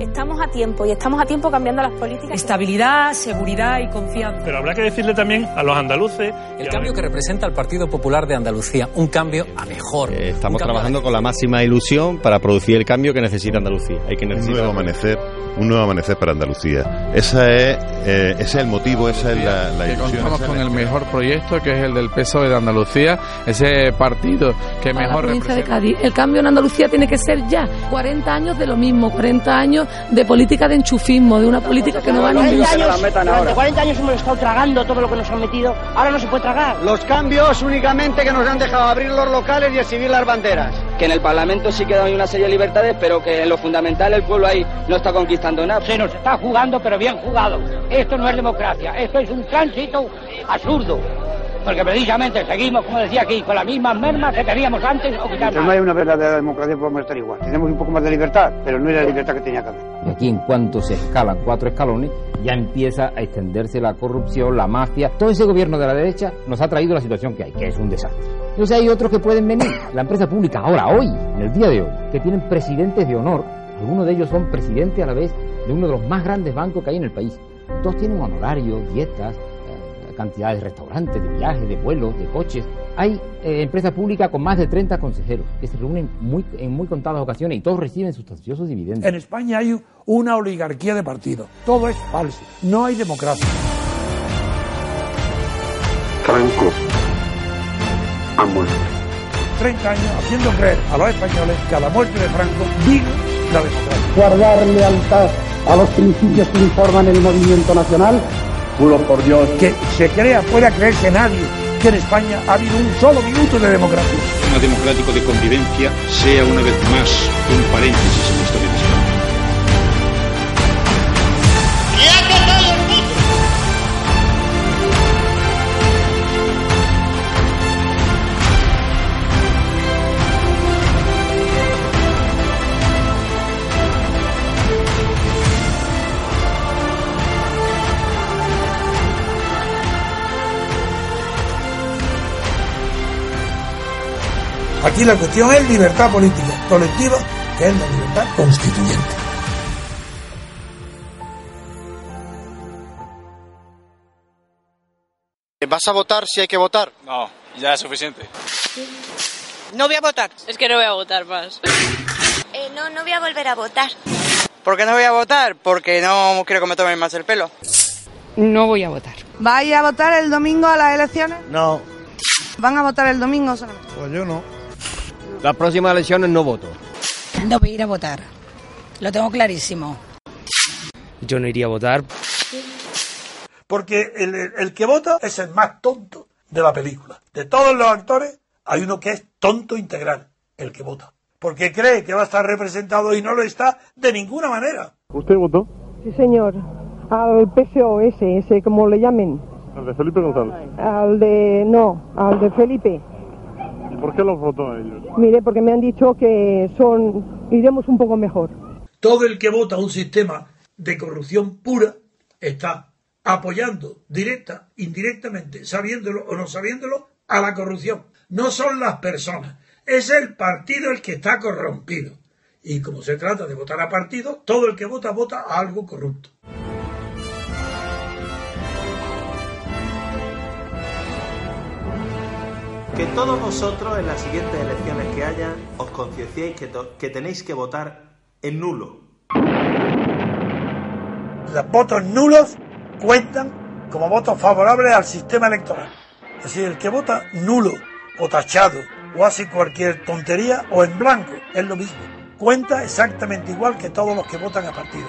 Estamos a tiempo y estamos a tiempo cambiando las políticas. Estabilidad, seguridad y confianza. Pero habrá que decirle también a los andaluces. El cambio que representa el Partido Popular de Andalucía, un cambio a mejor. Eh, estamos trabajando con la máxima ilusión para producir el cambio que necesita Andalucía. Hay que Un necesitar nuevo amanecer, un nuevo amanecer para Andalucía. Esa es, eh, ese es el motivo, esa es la, la que ilusión. contamos esa es con el mejor proyecto que es el del PSOE de Andalucía, ese partido que mejor provincia de representa. Cádiz. El cambio en Andalucía tiene que ser ya. 40 años de lo mismo, 40 años de política de enchufismo, de una política que no va a ningún 40 años, durante 40 años hemos estado tragando todo lo que nos han metido, ahora no se puede tragar. Los cambios únicamente que nos han dejado abrir los locales y exhibir las banderas. Que en el Parlamento sí quedan una serie de libertades, pero que en lo fundamental el pueblo ahí no está conquistando nada. Se nos está jugando, pero bien jugado. Esto no es democracia, esto es un tránsito absurdo. Porque precisamente seguimos, como decía aquí, con las mismas mermas que teníamos antes o quizás no hay una verdadera democracia, podemos estar igual. Tenemos un poco más de libertad, pero no es la libertad que tenía que haber. Y aquí en cuanto se escalan cuatro escalones, ya empieza a extenderse la corrupción, la mafia. Todo ese gobierno de la derecha nos ha traído la situación que hay, que es un desastre. Entonces hay otros que pueden venir. La empresa pública ahora, hoy, en el día de hoy, que tienen presidentes de honor. Algunos de ellos son presidentes a la vez de uno de los más grandes bancos que hay en el país. Todos tienen honorarios, dietas, cantidades de restaurantes, de viajes, de vuelos, de coches. Hay eh, empresa pública con más de 30 consejeros que se reúnen muy, en muy contadas ocasiones y todos reciben sustanciosos dividendos. En España hay una oligarquía de partidos. Todo es falso. No hay democracia. Franco ha muerto. 30 años haciendo creer a los españoles que a la muerte de Franco vino la democracia. Guardar lealtad a los principios que informan el movimiento nacional. Juro por Dios. Que se crea, pueda creerse nadie que en España ha habido un solo minuto de democracia. Sistema democrático de convivencia sea una vez más un paréntesis en la historia Aquí la cuestión es libertad política colectiva, que es la libertad constituyente. ¿Vas a votar si hay que votar? No, ya es suficiente. No voy a votar. Es que no voy a votar más. Eh, no, no voy a volver a votar. ¿Por qué no voy a votar? Porque no quiero que me tomen más el pelo. No voy a votar. ¿Vais a votar el domingo a las elecciones? No. ¿Van a votar el domingo solamente? Pues yo no. Las próximas elecciones no voto. No voy a ir a votar. Lo tengo clarísimo. Yo no iría a votar. Porque el, el que vota es el más tonto de la película. De todos los actores, hay uno que es tonto integral, el que vota. Porque cree que va a estar representado y no lo está de ninguna manera. ¿Usted votó? Sí, señor. Al PSOS, ese como le llamen. ¿Al de Felipe González? Al de... no, al de Felipe. ¿Y por qué los votó a ellos? Mire, porque me han dicho que son... iremos un poco mejor. Todo el que vota un sistema de corrupción pura está apoyando directa, indirectamente, sabiéndolo o no sabiéndolo, a la corrupción. No son las personas, es el partido el que está corrompido. Y como se trata de votar a partido, todo el que vota vota a algo corrupto. Que todos vosotros en las siguientes elecciones que haya os concienciéis que, tenéis que votar en nulo. Los votos nulos cuentan como votos favorables al sistema electoral. Es decir, el que vota nulo o tachado o hace cualquier tontería o en blanco es lo mismo. Cuenta exactamente igual que todos los que votan a partido.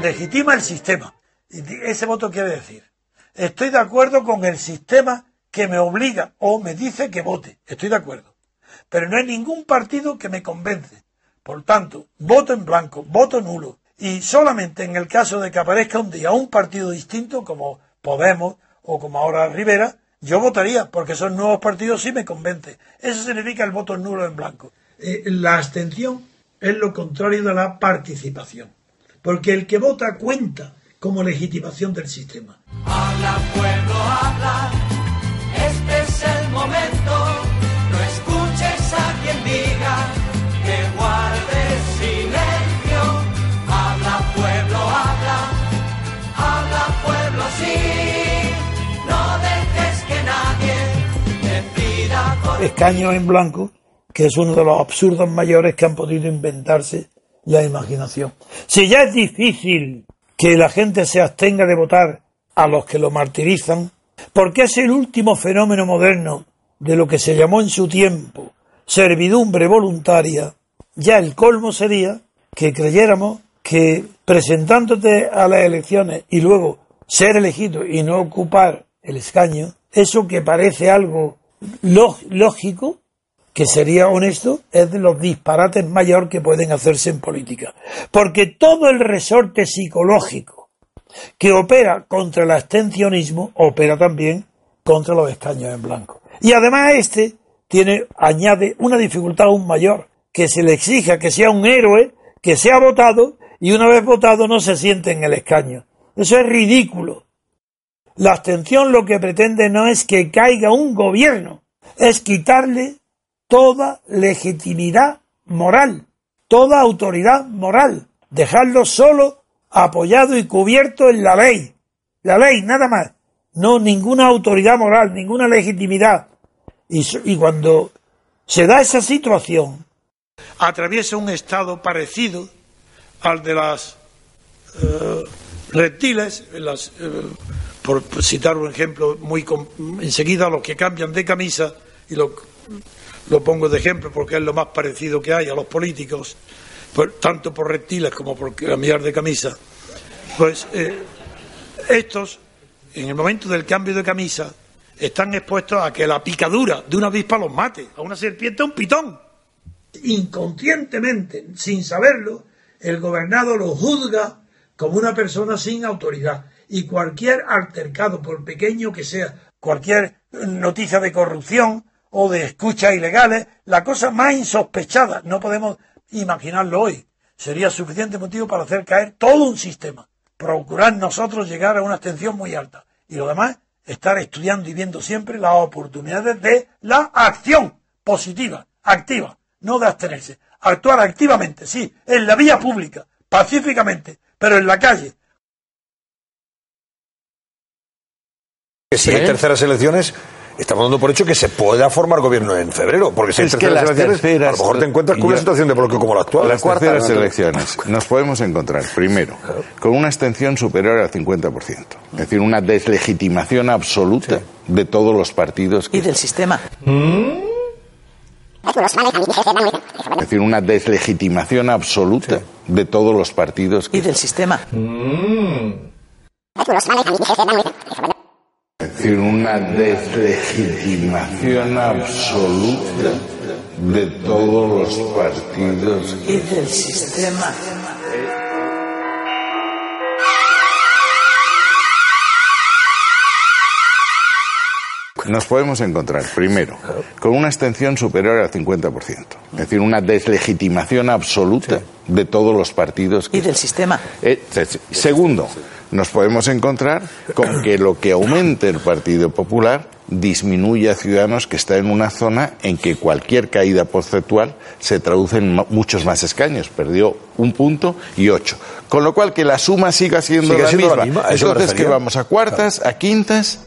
Legitima el sistema. Y ese voto quiere decir, estoy de acuerdo con el sistema que me obliga o me dice que vote. Estoy de acuerdo. Pero no hay ningún partido que me convence. Por tanto, voto en blanco, voto nulo Y solamente en el caso de que aparezca un día un partido distinto, como Podemos o como ahora Rivera, yo votaría, porque esos nuevos partidos sí me convencen. Eso significa el voto nulo en blanco. Eh, la abstención es lo contrario de la participación, porque el que vota cuenta como legitimación del sistema. Habla pueblo, habla, momento, no escuches a quien diga que guarde silencio. Habla pueblo, habla, habla pueblo, sí, no dejes que nadie decida por Escaños en blanco, que es uno de los absurdos mayores que han podido inventarse la imaginación. Si ya es difícil que la gente se abstenga de votar a los que lo martirizan, porque es el último fenómeno moderno de lo que se llamó en su tiempo servidumbre voluntaria, ya el colmo sería que creyéramos que presentándote a las elecciones y luego ser elegido y no ocupar el escaño, eso que parece algo lógico, que sería honesto, es de los disparates mayor que pueden hacerse en política. Porque todo el resorte psicológico que opera contra el abstencionismo opera también contra los escaños en blanco. Y además este tiene, añade una dificultad aún mayor, que se le exija que sea un héroe, que sea votado y una vez votado no se siente en el escaño. Eso es ridículo. La abstención lo que pretende no es que caiga un gobierno, es quitarle toda legitimidad moral, toda autoridad moral, dejarlo solo apoyado y cubierto en la ley. La ley, nada más. No ninguna autoridad moral, ninguna legitimidad. Y, cuando se da esa situación, atraviesa un estado parecido al de las eh, reptiles, eh, por citar un ejemplo muy enseguida los que cambian de camisa y lo, lo, pongo de ejemplo porque es lo más parecido que hay a los políticos, pues, tanto por reptiles como por cambiar de camisa, pues eh, estos en el momento del cambio de camisa están expuestos a que la picadura de una avispa los mate, a una serpiente, a un pitón. Inconscientemente, sin saberlo, el gobernado lo juzga como una persona sin autoridad y cualquier altercado, por pequeño que sea, cualquier noticia de corrupción o de escuchas ilegales, la cosa más insospechada, no podemos imaginarlo hoy, sería suficiente motivo para hacer caer todo un sistema, procurar nosotros llegar a una abstención muy alta. Y lo demás, estar estudiando y viendo siempre las oportunidades de la acción positiva, activa, no de abstenerse, actuar activamente, sí, en la vía pública, pacíficamente, pero en la calle. Si hay terceras elecciones, estamos dando por hecho que se pueda formar gobierno en febrero, porque si hay Es que terceras las elecciones, terceras- a lo mejor te encuentras con y una yo- situación de bloque como la actual. las terceras elecciones nos podemos encontrar, primero, con una abstención superior al 50%. Es decir, una deslegitimación absoluta de todos los partidos. y del sistema. Es decir, una deslegitimación absoluta de todos los partidos. y del sistema. Es decir, una deslegitimación absoluta de todos los partidos. y del sistema. Nos podemos encontrar, primero, con una abstención superior al 50%. Es decir, una deslegitimación absoluta de todos los partidos. y del sistema. segundo, nos podemos encontrar con que lo que aumente el Partido Popular disminuye a Ciudadanos que está en una zona en que cualquier caída porcentual se traduce en muchos más escaños. Perdió un punto y ocho. Con lo cual que la suma siga siendo, Sigue la, siendo misma. la Entonces, ¿qué refería. vamos? ¿A cuartas? ¿A quintas?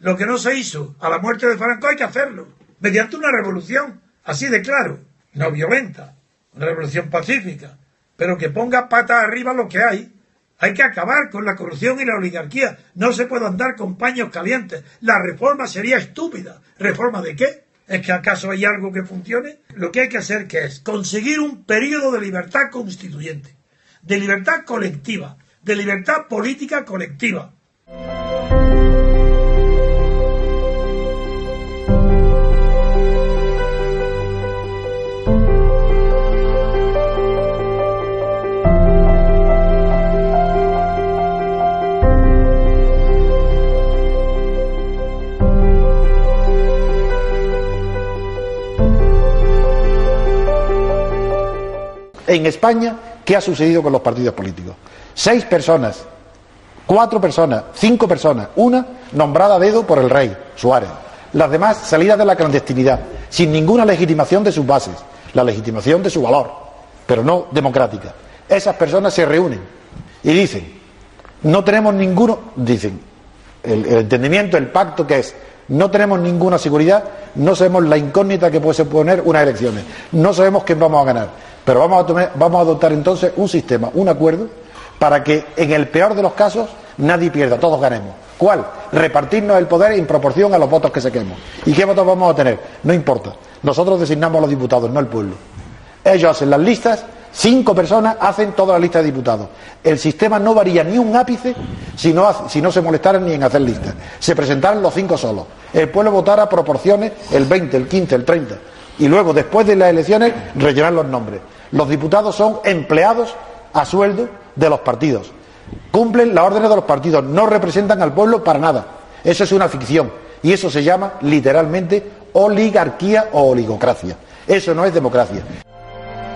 Lo que no se hizo a la muerte de Franco hay que hacerlo, mediante una revolución, así de claro, no violenta, una revolución pacífica, pero que ponga patas arriba lo que hay. Hay que acabar con la corrupción y la oligarquía. No se puede andar con paños calientes. La reforma sería estúpida. ¿Reforma de qué? ¿Es que acaso hay algo que funcione? Lo que hay que hacer que es conseguir un periodo de libertad constituyente, de libertad colectiva, de libertad política colectiva. En España qué ha sucedido con los partidos políticos. Seis personas, cuatro personas, cinco personas, una nombrada a dedo por el rey, Suárez. Las demás salidas de la clandestinidad, sin ninguna legitimación de sus bases, la legitimación de su valor, pero no democrática. Esas personas se reúnen y dicen, no tenemos ninguno, dicen, el, el entendimiento, el pacto que es, no tenemos ninguna seguridad, no sabemos la incógnita que puede suponer unas elecciones, no sabemos quién vamos a ganar, pero vamos a, adoptar entonces un sistema, un acuerdo, para que en el peor de los casos nadie pierda, todos ganemos. ¿Cuál? Repartirnos el poder en proporción a los votos que saquemos. ¿Y qué votos vamos a tener? No importa. Nosotros designamos a los diputados, no el pueblo. Ellos hacen las listas, cinco personas hacen toda la lista de diputados. El sistema no varía ni un ápice si no, si no se molestaran ni en hacer listas. Se presentaran los cinco solos. El pueblo votara proporciones el 20, el 15, el 30. Y luego, después de las elecciones, rellenar los nombres. Los diputados son empleados a sueldo de los partidos. Cumplen las órdenes de los partidos, no representan al pueblo para nada. Eso es una ficción. Y eso se llama literalmente oligarquía o oligocracia. Eso no es democracia.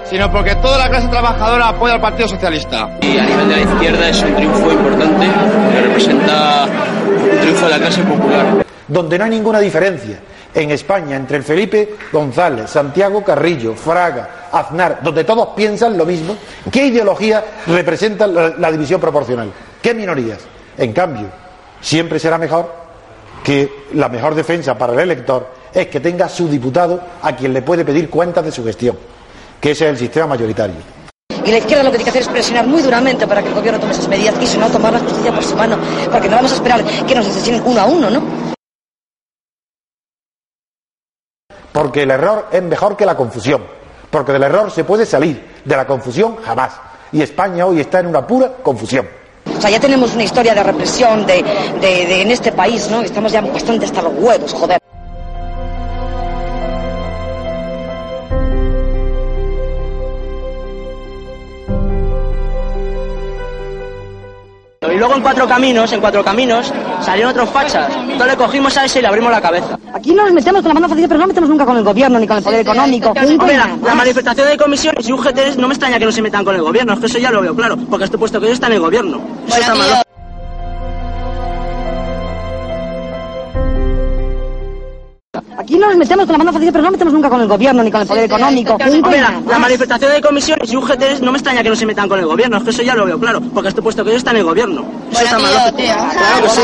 sino porque toda la clase trabajadora apoya al Partido Socialista. Y a nivel de la izquierda es un triunfo importante que representa un triunfo de la clase popular. Donde no hay ninguna diferencia en España entre el Felipe González, Santiago Carrillo, Fraga, Aznar, donde todos piensan lo mismo, ¿qué ideología representa la, división proporcional? ¿Qué minorías? En cambio, siempre será mejor que la mejor defensa para el elector es que tenga su diputado a quien le puede pedir cuentas de su gestión, que ese es el sistema mayoritario. Y la izquierda lo que tiene que hacer es presionar muy duramente para que el gobierno tome esas medidas y si no, tomar la justicia por su mano. Porque no vamos a esperar que nos asesinen uno a uno, ¿no? Porque el error es mejor que la confusión. Porque del error se puede salir, de la confusión jamás. Y España hoy está en una pura confusión. O sea, ya tenemos una historia de represión de, de- de- en este país, ¿no? Estamos ya bastante hasta los huevos, joder. Luego en cuatro caminos, en cuatro caminos, salieron otros fachas. Entonces le cogimos a ese y le abrimos la cabeza. Aquí no nos metemos con la mano fácil, pero no nos metemos nunca con el gobierno ni con el poder económico. Hombre, la, la manifestación de comisiones y UGT no me extraña que no se metan con el gobierno, es que eso ya lo veo claro, porque este puesto que ellos está en el gobierno. Eso está mal. Aquí no nos metemos con la mano fácil, pero no nos metemos nunca con el gobierno ni con el poder económico. Hombre, la, la manifestación de comisiones y UGT no me extraña que no se metan con el gobierno, es que eso ya lo veo claro, porque este puesto que ellos está en el gobierno. Eso está mal. Claro que sí.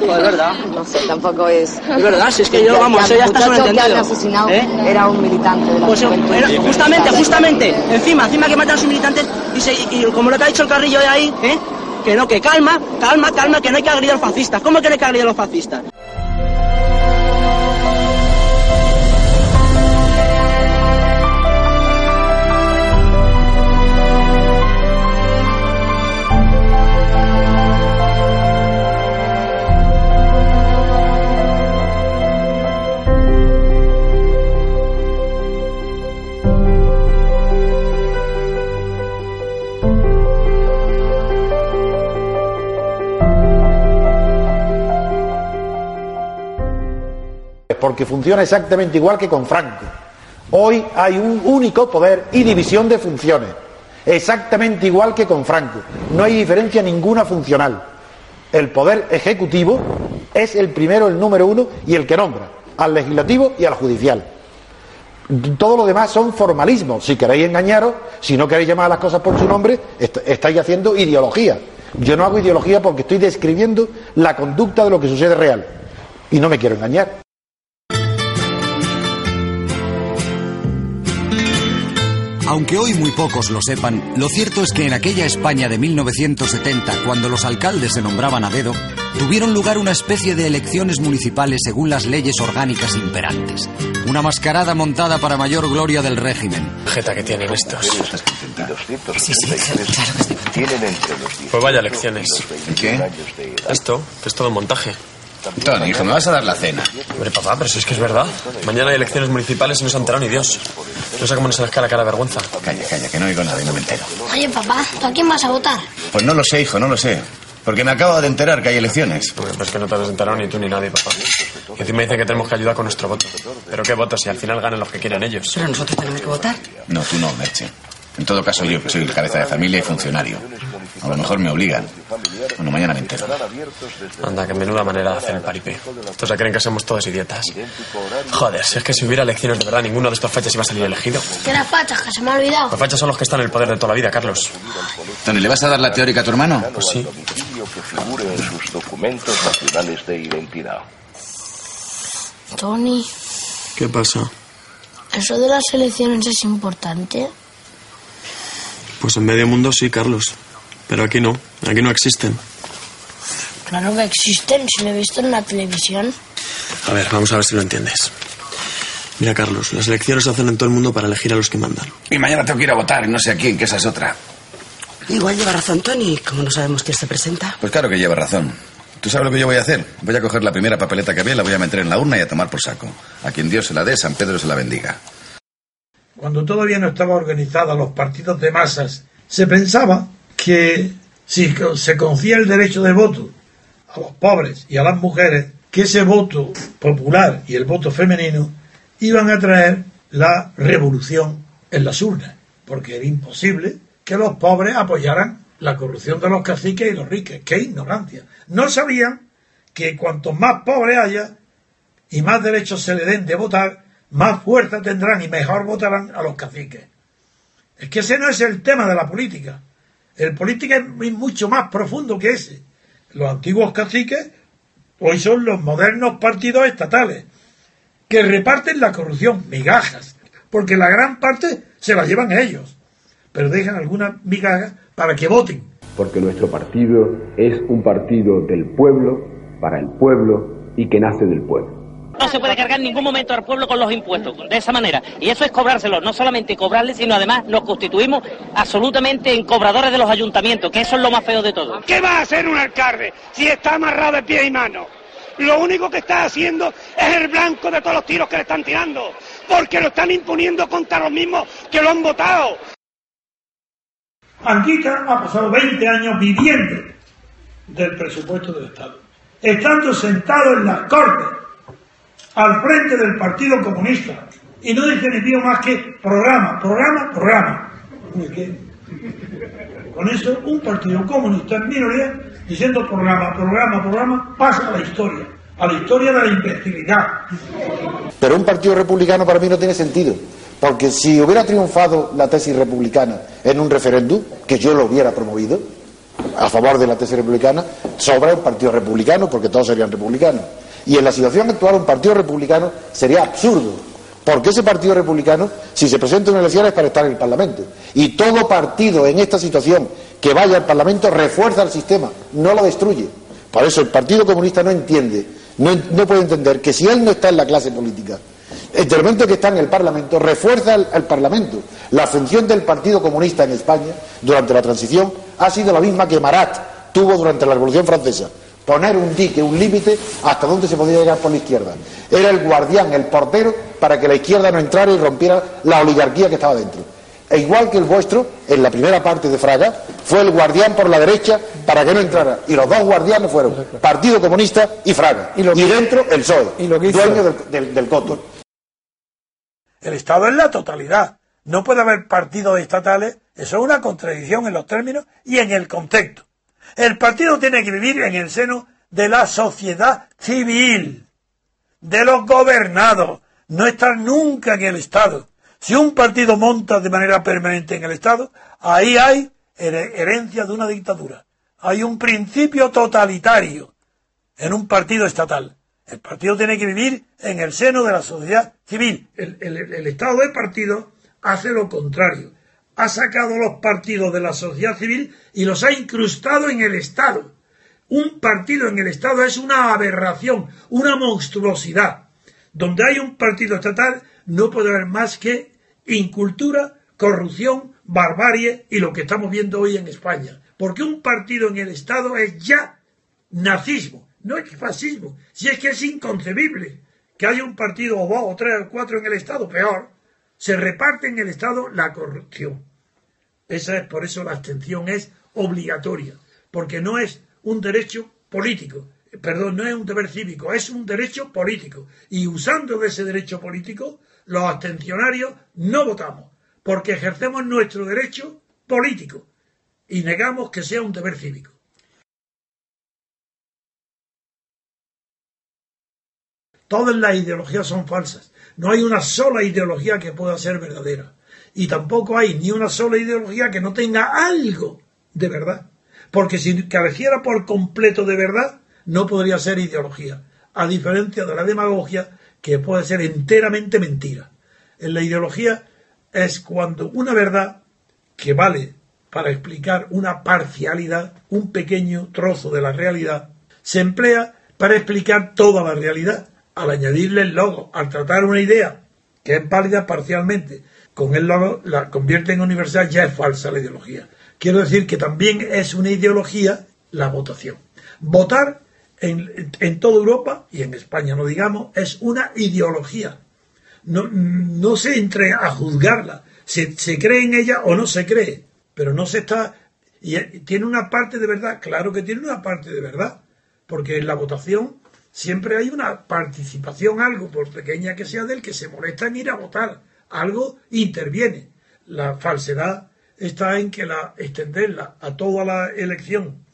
Pues es verdad. No sé, tampoco es... Es verdad, si es que yo, vamos, eso ya está sobreentendido. asesinado ¿Eh? era un militante de la Pues era- justamente, justamente, encima, encima que matan a sus militantes y, se- y como lo que ha dicho el carrillo de ahí, ¿eh? que no, que calma, calma, calma, que no hay que agredir a los fascistas. ¿Cómo que no hay que agredir a los fascistas? Porque funciona exactamente igual que con Franco. Hoy hay un único poder y división de funciones. Exactamente igual que con Franco. No hay diferencia ninguna funcional. El poder ejecutivo es el primero, el número uno y el que nombra al legislativo y al judicial. Todo lo demás son formalismos. Si queréis engañaros, si no queréis llamar a las cosas por su nombre, est- estáis haciendo ideología. Yo no hago ideología porque estoy describiendo la conducta de lo que sucede real. Y no me quiero engañar. Aunque hoy muy pocos lo sepan, lo cierto es que en aquella España de 1970, cuando los alcaldes se nombraban a dedo, tuvieron lugar una especie de elecciones municipales según las leyes orgánicas imperantes. Una mascarada montada para mayor gloria del régimen. Jeta que tienen estos. Sí, sí, claro Pues vaya elecciones. ¿Qué? Esto, que es todo un montaje. Tony, hijo, me vas a dar la cena. Hombre, papá, pero si es que es verdad. Mañana hay elecciones municipales y no se ha enterado ni Dios. No sé cómo nos saca la cara de vergüenza. Calla, calla, que no oigo nada y no me entero. Oye, papá, ¿tú a quién vas a votar? Pues no lo sé, hijo, no lo sé. Porque me acabo de enterar que hay elecciones. Pues es que no te has enterado ni tú ni nadie, papá. Y encima dice que tenemos que ayudar con nuestro voto. ¿Pero qué voto si al final ganan los que quieran ellos? Pero nosotros tenemos que votar. No, tú no, Merche. En todo caso, yo que soy el cabeza de familia y funcionario. A lo mejor me obligan. Bueno, mañana me entero. Anda, que menuda manera de hacer el paripé. Estos se creen que somos todos idiotas. Joder, si es que si hubiera elecciones de verdad, ninguno de estos fachas iba a salir elegido. Que las fachas, que se me ha olvidado. Los fachas son los que están en el poder de toda la vida, Carlos. Tony, ¿le vas a dar la teórica a tu hermano? Pues sí. que figure en sus documentos nacionales de identidad. Tony, ¿Qué pasa? ¿eso de las elecciones es importante? Pues en medio mundo sí, Carlos. Pero aquí no. Aquí no existen. Claro que existen, si lo he visto en la televisión. A ver, vamos a ver si lo entiendes. Mira, Carlos, las elecciones se hacen en todo el mundo para elegir a los que mandan. Y mañana tengo que ir a votar y no sé a quién, que esa es otra. Igual lleva razón Tony, como no sabemos quién se presenta. Pues claro que lleva razón. ¿Tú sabes lo que yo voy a hacer? Voy a coger la primera papeleta que vea, la voy a meter en la urna y a tomar por saco. A quien Dios se la dé, San Pedro se la bendiga. Cuando todavía no estaba organizada los partidos de masas, se pensaba que si se confía el derecho de voto a los pobres y a las mujeres, que ese voto popular y el voto femenino iban a traer la revolución en las urnas, porque era imposible que los pobres apoyaran la corrupción de los caciques y los ricos. ¡Qué ignorancia! No sabían que cuanto más pobres haya y más derechos se le den de votar, más fuerza tendrán y mejor votarán a los caciques. Es que ese no es el tema de la política. El política es mucho más profundo que ese. Los antiguos caciques hoy son los modernos partidos estatales que reparten la corrupción, migajas, porque la gran parte se la llevan ellos, pero dejan algunas migajas para que voten. Porque nuestro partido es un partido del pueblo, para el pueblo y que nace del pueblo. No se puede cargar en ningún momento al pueblo con los impuestos, de esa manera. Y eso es cobrárselos, no solamente cobrarles, sino además nos constituimos absolutamente en cobradores de los ayuntamientos, que eso es lo más feo de todo. ¿Qué va a hacer un alcalde si está amarrado de pie y mano? Lo único que está haciendo es el blanco de todos los tiros que le están tirando, porque lo están imponiendo contra los mismos que lo han votado. Anguita ha pasado 20 años viviendo del presupuesto del Estado, estando sentado en las Cortes, al frente del Partido Comunista, y no pío más que programa, programa, programa. Con eso, un partido comunista en minoría, diciendo programa, programa, programa, pasa a la historia, a la historia de la imbecilidad. Pero un partido republicano para mí no tiene sentido. Porque si hubiera triunfado la tesis republicana en un referéndum, que yo lo hubiera promovido, a favor de la tesis republicana, sobra un partido republicano, porque todos serían republicanos. Y en la situación actual un partido republicano sería absurdo, porque ese partido republicano, si se presenta en elecciones, es para estar en el Parlamento. Y todo partido en esta situación que vaya al Parlamento refuerza el sistema, no lo destruye. Por eso el Partido Comunista no entiende, no, puede entender que si él no está en la clase política, el momento que está en el Parlamento refuerza al, al, Parlamento. La función del Partido Comunista en España durante la transición ha sido la misma que Marat tuvo durante la Revolución Francesa. Poner un dique, un límite hasta donde se podía llegar por la izquierda. Era el guardián, el portero, para que la izquierda no entrara y rompiera la oligarquía que estaba dentro. E igual que el vuestro, en la primera parte de Fraga, fue el guardián por la derecha para que no entrara. Y los dos guardianes fueron Partido Comunista y Fraga. Y, y dentro el PSOE, ¿Y lo que hizo? dueño del, del, del coto. El Estado es la totalidad. No puede haber partidos estatales. Eso es una contradicción en los términos y en el contexto. El partido tiene que vivir en el seno de la sociedad civil, de los gobernados, no estar nunca en el Estado. Si un partido monta de manera permanente en el Estado, ahí hay herencia de una dictadura. Hay un principio totalitario en un partido estatal. El partido tiene que vivir en el seno de la sociedad civil. El, el, Estado de partido hace lo contrario. Ha sacado los partidos de la sociedad civil y los ha incrustado en el Estado. Un partido en el Estado es una aberración, una monstruosidad. Donde hay un partido estatal no puede haber más que incultura, corrupción, barbarie y lo que estamos viendo hoy en España. Porque un partido en el Estado es ya nazismo no es fascismo, si es que es inconcebible que haya un partido o dos o tres o cuatro en el Estado, peor, se reparte en el Estado la corrupción. Esa es por eso la abstención es obligatoria, porque no es un derecho político, perdón, no es un deber cívico, es un derecho político. Y usando de ese derecho político, los abstencionarios no votamos, porque ejercemos nuestro derecho político y negamos que sea un deber cívico. Todas las ideologías son falsas. No hay una sola ideología que pueda ser verdadera. Y tampoco hay ni una sola ideología que no tenga algo de verdad. Porque si careciera por completo de verdad, no podría ser ideología. A diferencia de la demagogia, que puede ser enteramente mentira. En la ideología es cuando una verdad que vale para explicar una parcialidad, un pequeño trozo de la realidad, se emplea para explicar toda la realidad al añadirle el logo, al tratar una idea que es válida parcialmente, con el logo la convierte en universal, ya es falsa la ideología. Quiero decir que también es una ideología la votación. Votar en, en toda Europa, y en España no digamos, es una ideología. No, no se entre a juzgarla. Se, se cree en ella o no se cree, pero no se está... Y tiene una parte de verdad, claro que tiene una parte de verdad, porque en la votación siempre hay una participación, algo, por pequeña que sea, del que se molesta en ir a votar. Algo interviene. La falsedad está en que la extenderla a toda la elección,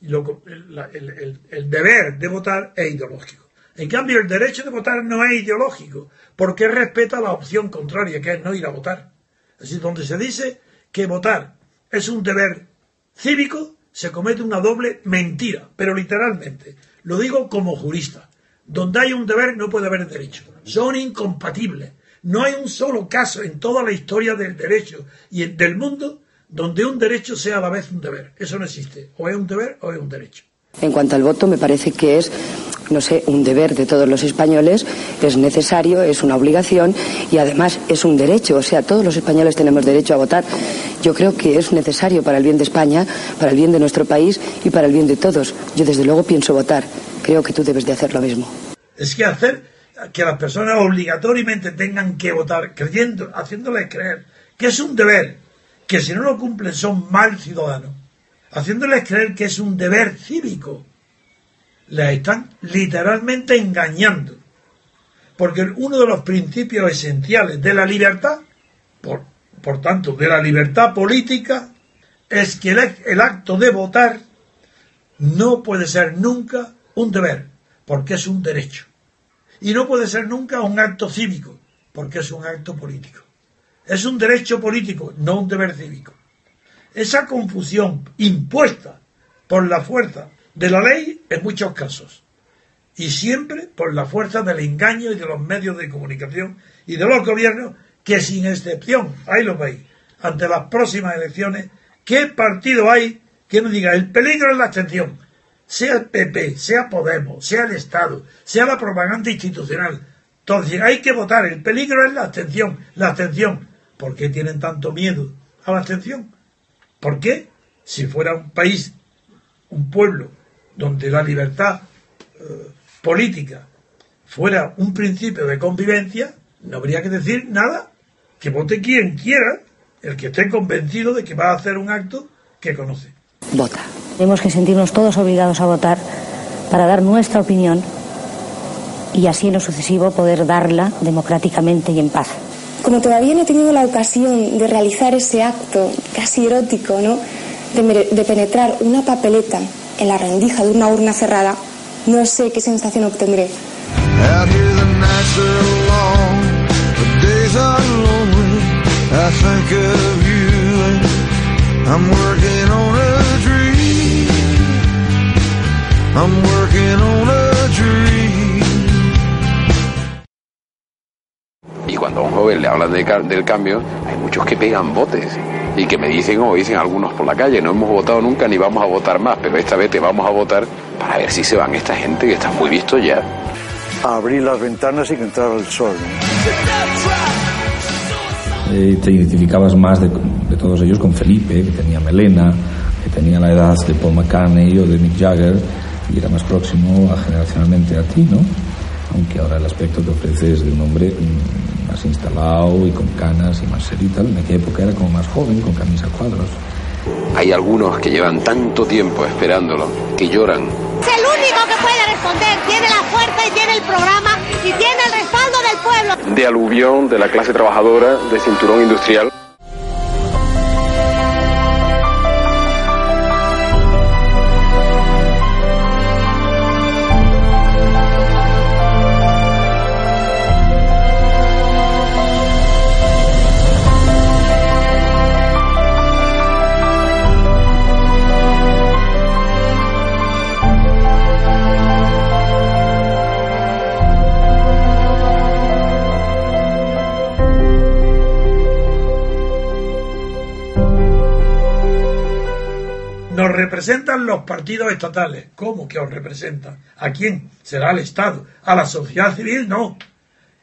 el, el, deber de votar es ideológico. En cambio, el derecho de votar no es ideológico, porque respeta la opción contraria, que es no ir a votar. Decir, donde se dice que votar es un deber cívico, se comete una doble mentira, pero literalmente. Lo digo como jurista. Donde hay un deber no puede haber derecho. Son incompatibles. No hay un solo caso en toda la historia del derecho y del mundo donde un derecho sea a la vez un deber. Eso no existe. O es un deber o es un derecho. En cuanto al voto, me parece que es, no sé, un deber de todos los españoles, es necesario, es una obligación y además es un derecho. O sea, todos los españoles tenemos derecho a votar. Yo creo que es necesario para el bien de España, para el bien de nuestro país y para el bien de todos. Yo, desde luego, pienso votar. Creo que tú debes de hacer lo mismo. Es que hacer que las personas obligatoriamente tengan que votar, creyendo, haciéndoles creer que es un deber, que si no lo cumplen son mal ciudadanos haciéndoles creer que es un deber cívico. Les están literalmente engañando. Porque uno de los principios esenciales de la libertad, por, por tanto, de la libertad política, es que el, el acto de votar no puede ser nunca un deber, porque es un derecho. Y no puede ser nunca un acto cívico, porque es un acto político. Es un derecho político, no un deber cívico. Esa confusión impuesta por la fuerza de la ley en muchos casos y siempre por la fuerza del engaño y de los medios de comunicación y de los gobiernos que sin excepción, ahí lo veis, ante las próximas elecciones, ¿qué partido hay que nos diga el peligro es la abstención? Sea el PP, sea Podemos, sea el Estado, sea la propaganda institucional. Entonces hay que votar, el peligro es la abstención, la abstención. ¿Por qué tienen tanto miedo a la abstención? ¿Por qué? Si fuera un país, un pueblo, donde la libertad eh, política fuera un principio de convivencia, no habría que decir nada, que vote quien quiera, el que esté convencido de que va a hacer un acto que conoce. Vota. Tenemos que sentirnos todos obligados a votar para dar nuestra opinión y así en lo sucesivo poder darla democráticamente y en paz. Como todavía no he tenido la ocasión de realizar ese acto casi erótico, ¿no? De, penetrar una papeleta en la rendija de una urna cerrada, no sé qué sensación obtendré. Y cuando a un joven le hablan del cambio, hay muchos que pegan botes y que me dicen, o dicen algunos por la calle, no hemos votado nunca ni vamos a votar más, pero esta vez te vamos a votar para ver si se van esta gente que está muy visto ya. abrir las ventanas y que entrara el sol. Eh, te identificabas más de, de, todos ellos con Felipe, que tenía melena, que tenía la edad de Paul McCartney o de Mick Jagger y era más próximo a, generacionalmente a ti, ¿no? Aunque ahora el aspecto que ofrece es de un hombre más instalado y con canas y más serio y tal. En aquella época era como más joven, con camisa cuadros. Hay algunos que llevan tanto tiempo esperándolo que lloran. Es el único que puede responder, tiene la fuerza y tiene el programa y tiene el respaldo del pueblo. De aluvión de la clase trabajadora, de cinturón industrial. Representan los partidos estatales. ¿Cómo que os representan? ¿A quién? Será el Estado. A la sociedad civil no.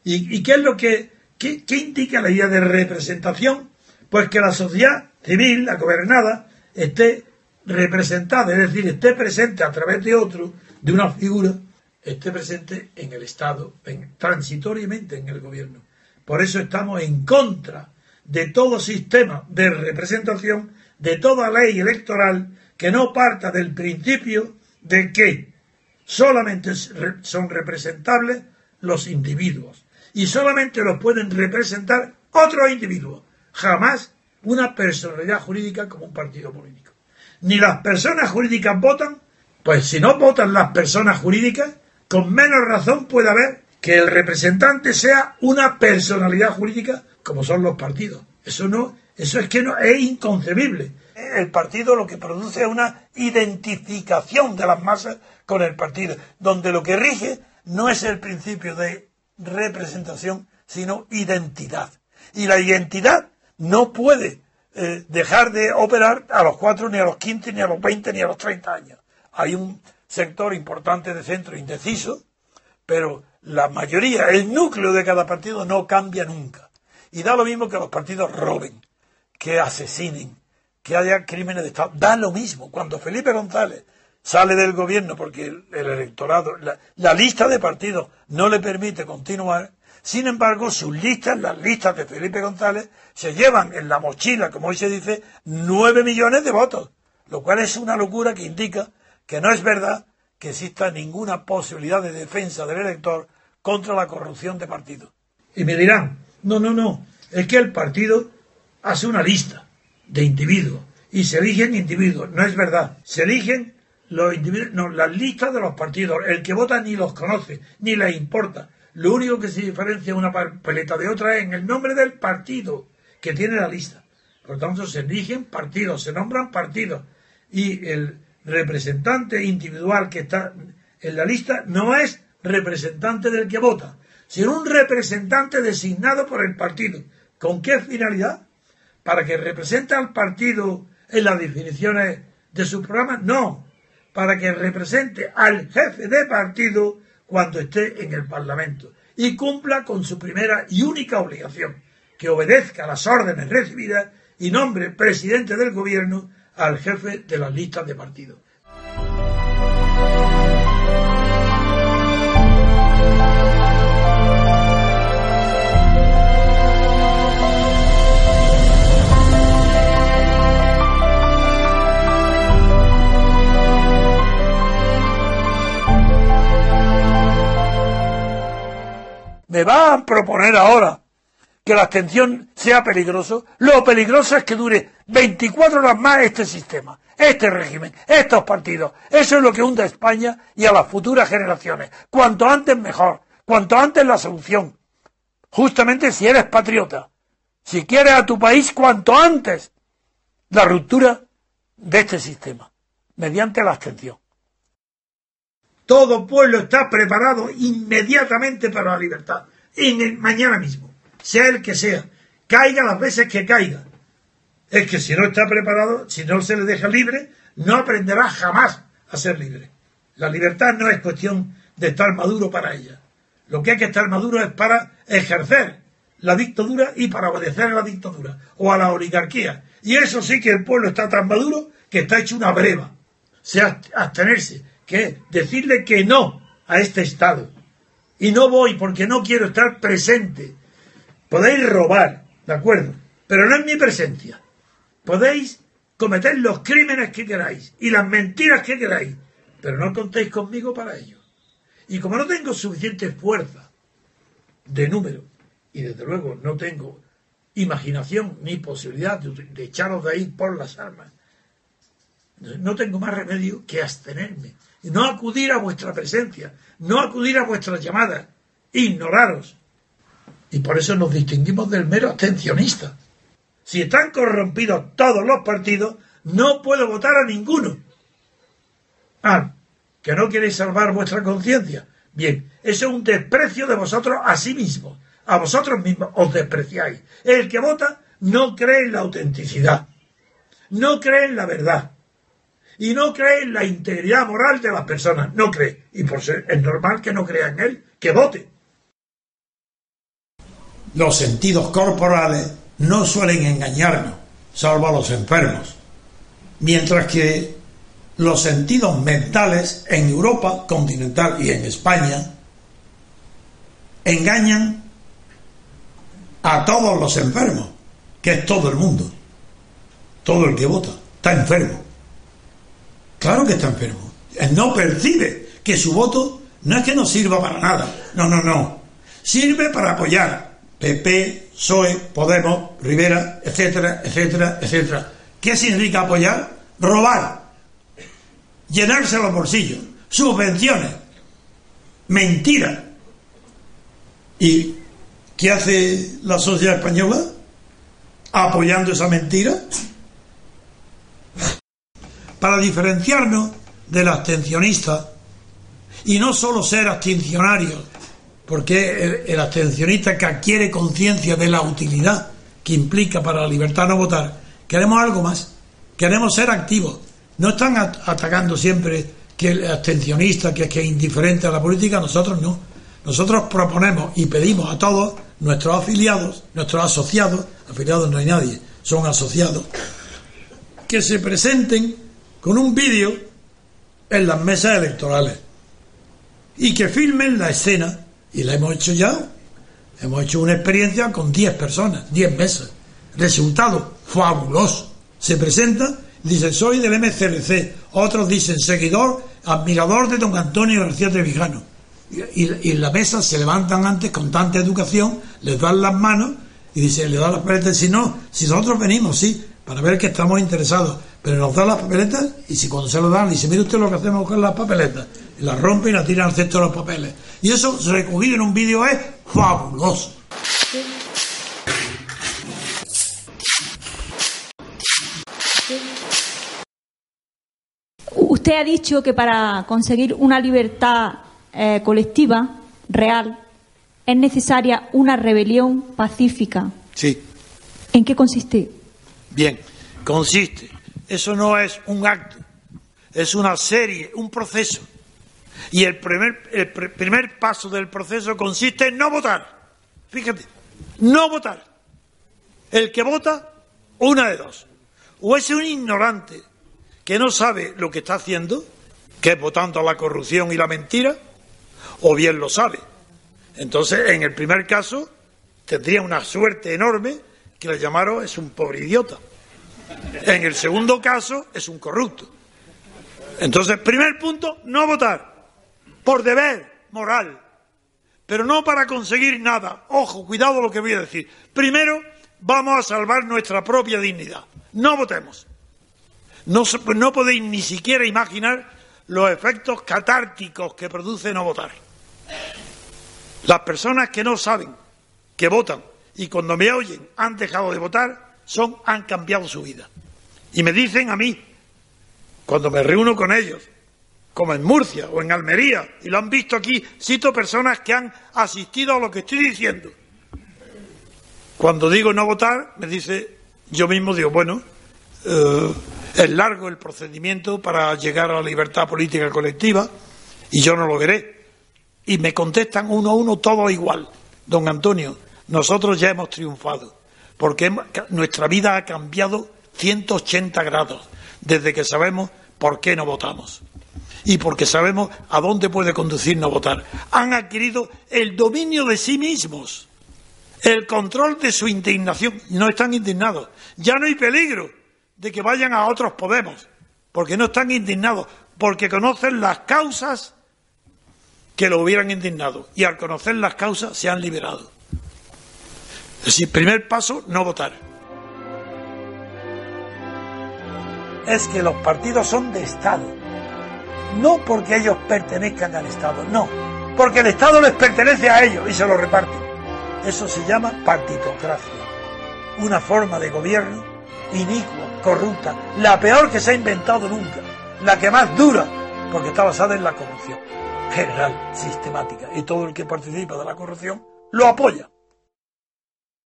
¿Y, qué es lo que, qué, indica la idea de representación? Pues que la sociedad civil, la gobernada, esté representada, es decir, esté presente a través de otro, de una figura, esté presente en el Estado, transitoriamente en el gobierno. Por eso estamos en contra de todo sistema de representación, de toda ley electoral que no parta del principio de que solamente son representables los individuos y solamente los pueden representar otros individuos, jamás una personalidad jurídica como un partido político. Ni las personas jurídicas votan, pues si no votan las personas jurídicas, con menos razón puede haber que el representante sea una personalidad jurídica como son los partidos. Eso no, eso es que no es inconcebible. El partido lo que produce es una identificación de las masas con el partido, donde lo que rige no es el principio de representación, sino identidad. Y la identidad no puede eh, dejar de operar a los cuatro, ni a los quince, ni a los veinte, ni a los treinta años. Hay un sector importante de centro indeciso, pero la mayoría, el núcleo de cada partido no cambia nunca. Y da lo mismo que los partidos roben, que asesinen, que haya crímenes de Estado. Da lo mismo. Cuando Felipe González sale del gobierno porque el, electorado, la, lista de partidos no le permite continuar, sin embargo, sus listas, las listas de Felipe González, se llevan en la mochila, como hoy se dice, nueve millones de votos, lo cual es una locura que indica que no es verdad que exista ninguna posibilidad de defensa del elector contra la corrupción de partido. Y me dirán, no, no, no, es que el partido hace una lista de individuos y se eligen individuos. No es verdad, se eligen los individuos, no, las listas de los partidos. El que vota ni los conoce, ni le importa. Lo único que se diferencia una papeleta de otra es en el nombre del partido que tiene la lista. Por tanto, se eligen partidos, se nombran partidos. Y el representante individual que está en la lista no es representante del que vota, sino un representante designado por el partido. ¿Con qué finalidad? ¿Para que represente al partido en las definiciones de su programa? No, para que represente al jefe de partido cuando esté en el Parlamento y cumpla con su primera y única obligación, que obedezca las órdenes recibidas y nombre presidente del gobierno al jefe de las listas de partido. Me va a proponer ahora que la abstención sea peligroso, lo peligroso es que dure 24 horas más este sistema, este régimen, estos partidos. Eso es lo que hunde a España y a las futuras generaciones. Cuanto antes mejor, cuanto antes la solución. Justamente si eres patriota, si quieres a tu país, cuanto antes la ruptura de este sistema, mediante la abstención. Todo pueblo está preparado inmediatamente para la libertad. En el, mañana mismo. Sea el que sea. Caiga las veces que caiga. Es que si no está preparado, si no se le deja libre, no aprenderá jamás a ser libre. La libertad no es cuestión de estar maduro para ella. Lo que hay que estar maduro es para ejercer la dictadura y para obedecer a la dictadura o a la oligarquía. Y eso sí que el pueblo está tan maduro que está hecho una breva. Sea abstenerse que decirle que no a este Estado. Y no voy porque no quiero estar presente. Podéis robar, ¿de acuerdo? Pero no en mi presencia. Podéis cometer los crímenes que queráis y las mentiras que queráis, pero no contéis conmigo para ello. Y como no tengo suficiente fuerza de número, y desde luego no tengo imaginación ni posibilidad de, de echaros de ahí por las armas, no tengo más remedio que abstenerme no acudir a vuestra presencia, no acudir a vuestras llamadas, ignoraros. Y por eso nos distinguimos del mero abstencionista. Si están corrompidos todos los partidos, no puedo votar a ninguno. Ah, que no queréis salvar vuestra conciencia. Bien, eso es un desprecio de vosotros a sí mismos. A vosotros mismos os despreciáis. El que vota no cree en la autenticidad, no cree en la verdad, y no cree en la integridad moral de las personas, no cree. Y por ser, es normal que no crea en él, que vote. Los sentidos corporales no suelen engañarnos, salvo a los enfermos. Mientras que los sentidos mentales en Europa continental y en España engañan a todos los enfermos, que es todo el mundo, todo el que vota, está enfermo. Claro que está enfermo. Él no percibe que su voto no es que no sirva para nada, no, no, no. Sirve para apoyar PP, PSOE, Podemos, Rivera, etcétera, etcétera, etcétera. ¿Qué significa apoyar? Robar, llenarse los bolsillos, subvenciones, mentira. ¿Y qué hace la sociedad española? Apoyando esa mentira. Para diferenciarnos del abstencionista, y no solo ser abstencionarios, porque el, abstencionista que adquiere conciencia de la utilidad que implica para la libertad no votar, queremos algo más, queremos ser activos. No están atacando siempre que el abstencionista, que, que es indiferente a la política, nosotros no. Nosotros proponemos y pedimos a todos nuestros afiliados, nuestros asociados, afiliados no hay nadie, son asociados, que se presenten con un vídeo en las mesas electorales y que filmen la escena. Y la hemos hecho ya. Hemos hecho una experiencia con 10 personas, 10 mesas. Resultado fabuloso. Se presenta, dice soy del MCRC. Otros dicen seguidor, admirador de don Antonio García Trevijano. Y, y, y en la mesa se levantan antes con tanta educación, les dan las manos y dicen, le dan las papeletas. Si no, si nosotros venimos, sí, para ver que estamos interesados, pero nos dan las papeletas y si cuando se lo dan, dice, mire usted lo que hacemos con las papeletas, y las rompe y las tiran al centro de los papeles. Y eso recogido en un vídeo es fabuloso. Usted ha dicho que para conseguir una libertad eh, colectiva real es necesaria una rebelión pacífica. Sí. ¿En qué consiste? Bien, consiste. Eso no es un acto, es una serie, un proceso. Y el primer, el pr primer paso del proceso consiste en no votar. Fíjate, no votar. El que vota, una de dos. O es un ignorante que no sabe lo que está haciendo, que es votando a la corrupción y la mentira, o bien lo sabe. Entonces, en el primer caso, tendría una suerte enorme que le llamaron es un pobre idiota. En el segundo caso, es un corrupto. Entonces, primer punto, no votar. Por deber moral. Pero no para conseguir nada. Ojo, cuidado lo que voy a decir. Primero, vamos a salvar nuestra propia dignidad. No votemos. No, no podéis ni siquiera imaginar los efectos catárticos que produce no votar. Las personas que no saben que votan y cuando me oyen han dejado de votar, son, han cambiado su vida. Y me dicen a mí, cuando me reúno con ellos, como en Murcia o en Almería, y lo han visto aquí, cito personas que han asistido a lo que estoy diciendo. Cuando digo no votar, me dice, yo mismo digo, bueno, eh, es largo el procedimiento para llegar a la libertad política colectiva y yo no lo veré. Y me contestan uno a uno todo igual. Don Antonio, nosotros ya hemos triunfado, porque nuestra vida ha cambiado 180 grados desde que sabemos por qué no votamos y porque sabemos a dónde puede conducir no votar. Han adquirido el dominio de sí mismos, el control de su indignación. No están indignados. Ya no hay peligro de que vayan a otros Podemos, porque no están indignados, porque conocen las causas que lo hubieran indignado y al conocer las causas se han liberado. Es decir, primer paso, no votar. Es que los partidos son de Estado. No porque ellos pertenezcan al Estado, no. Porque el Estado les pertenece a ellos y se lo reparten. Eso se llama partitocracia. Una forma de gobierno inicua, corrupta, la peor que se ha inventado nunca, la que más dura, porque está basada en la corrupción general, sistemática, y todo el que participa de la corrupción lo apoya.